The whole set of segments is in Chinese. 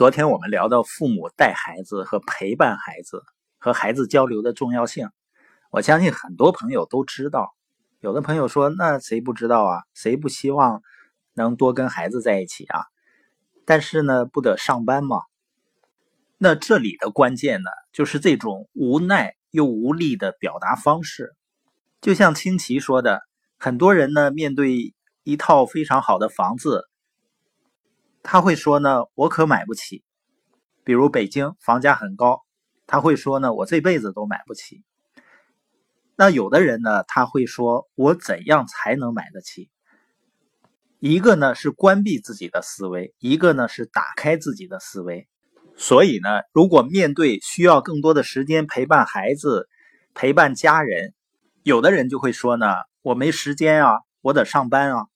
昨天我们聊到父母带孩子和陪伴孩子和孩子交流的重要性，我相信很多朋友都知道。有的朋友说：“那谁不知道啊？谁不希望能多跟孩子在一起啊？”但是呢，不得上班吗？那这里的关键呢，就是这种无奈又无力的表达方式。就像清奇说的，很多人呢，面对一套非常好的房子。他会说呢，我可买不起。比如北京房价很高，他会说呢，我这辈子都买不起。那有的人呢，他会说，我怎样才能买得起？一个呢是关闭自己的思维，一个呢是打开自己的思维。所以呢，如果面对需要更多的时间陪伴孩子、陪伴家人，有的人就会说呢，我没时间啊，我得上班啊。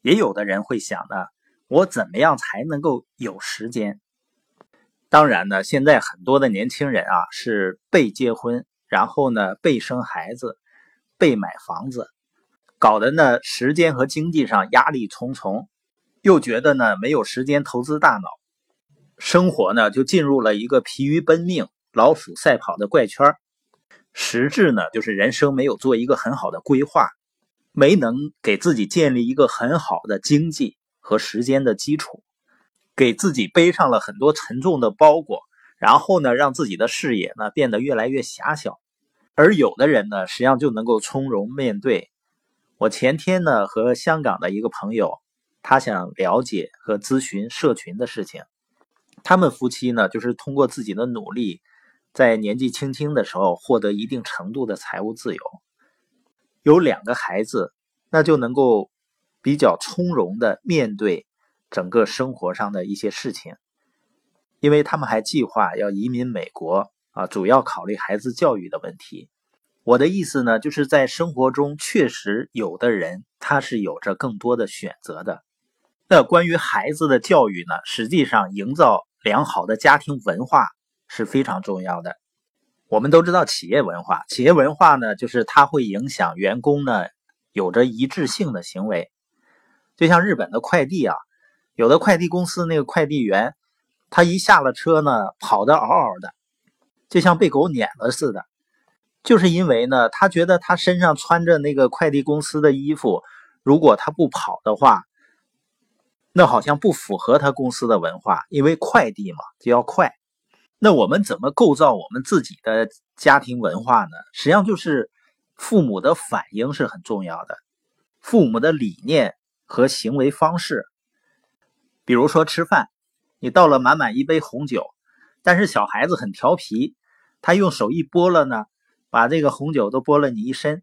也有的人会想呢。我怎么样才能够有时间？当然呢，现在很多的年轻人啊是被结婚，然后呢被生孩子，被买房子，搞得呢时间和经济上压力重重，又觉得呢没有时间投资大脑，生活呢就进入了一个疲于奔命、老鼠赛跑的怪圈实质呢就是人生没有做一个很好的规划，没能给自己建立一个很好的经济。和时间的基础，给自己背上了很多沉重的包裹，然后呢，让自己的视野呢变得越来越狭小。而有的人呢，实际上就能够从容面对。我前天呢和香港的一个朋友，他想了解和咨询社群的事情。他们夫妻呢，就是通过自己的努力，在年纪轻轻的时候获得一定程度的财务自由，有两个孩子，那就能够。比较从容的面对整个生活上的一些事情，因为他们还计划要移民美国啊，主要考虑孩子教育的问题。我的意思呢，就是在生活中确实有的人他是有着更多的选择的。那关于孩子的教育呢，实际上营造良好的家庭文化是非常重要的。我们都知道企业文化，企业文化呢，就是它会影响员工呢有着一致性的行为。就像日本的快递啊，有的快递公司那个快递员，他一下了车呢，跑得嗷嗷的，就像被狗撵了似的。就是因为呢，他觉得他身上穿着那个快递公司的衣服，如果他不跑的话，那好像不符合他公司的文化。因为快递嘛，就要快。那我们怎么构造我们自己的家庭文化呢？实际上就是父母的反应是很重要的，父母的理念。和行为方式，比如说吃饭，你倒了满满一杯红酒，但是小孩子很调皮，他用手一拨了呢，把这个红酒都拨了你一身。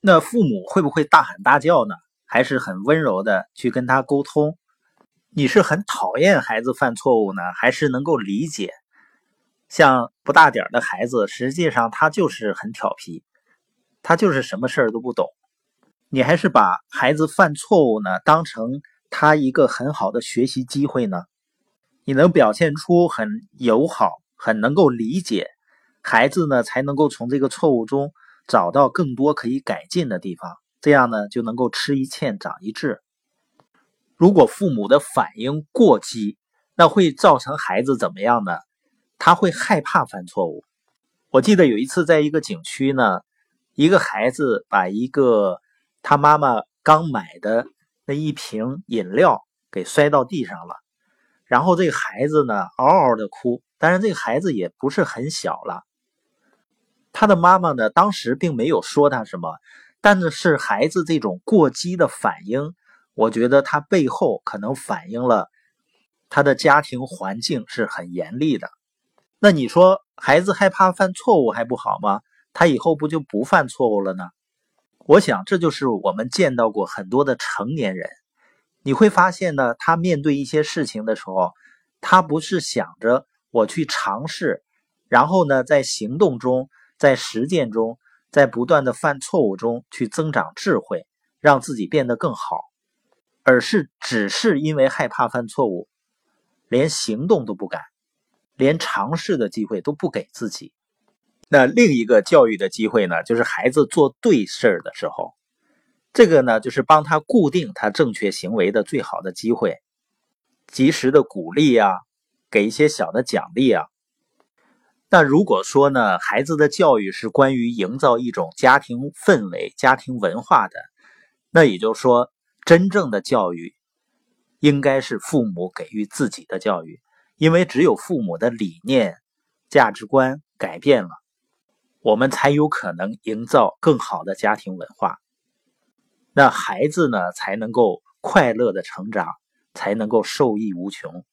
那父母会不会大喊大叫呢？还是很温柔的去跟他沟通？你是很讨厌孩子犯错误呢，还是能够理解？像不大点的孩子，实际上他就是很调皮，他就是什么事儿都不懂。你还是把孩子犯错误呢当成他一个很好的学习机会呢？你能表现出很友好、很能够理解孩子呢，才能够从这个错误中找到更多可以改进的地方。这样呢，就能够吃一堑长一智。如果父母的反应过激，那会造成孩子怎么样呢？他会害怕犯错误。我记得有一次在一个景区呢，一个孩子把一个。他妈妈刚买的那一瓶饮料给摔到地上了，然后这个孩子呢嗷嗷的哭，但是这个孩子也不是很小了。他的妈妈呢当时并没有说他什么，但是孩子这种过激的反应，我觉得他背后可能反映了他的家庭环境是很严厉的。那你说孩子害怕犯错误还不好吗？他以后不就不犯错误了呢？我想，这就是我们见到过很多的成年人。你会发现呢，他面对一些事情的时候，他不是想着我去尝试，然后呢，在行动中、在实践中、在不断的犯错误中去增长智慧，让自己变得更好，而是只是因为害怕犯错误，连行动都不敢，连尝试的机会都不给自己。那另一个教育的机会呢，就是孩子做对事儿的时候，这个呢，就是帮他固定他正确行为的最好的机会。及时的鼓励呀，给一些小的奖励啊。那如果说呢，孩子的教育是关于营造一种家庭氛围、家庭文化的，那也就是说，真正的教育应该是父母给予自己的教育，因为只有父母的理念、价值观改变了，我们才有可能营造更好的家庭文化。那孩子呢，才能够快乐的成长，才能够受益无穷。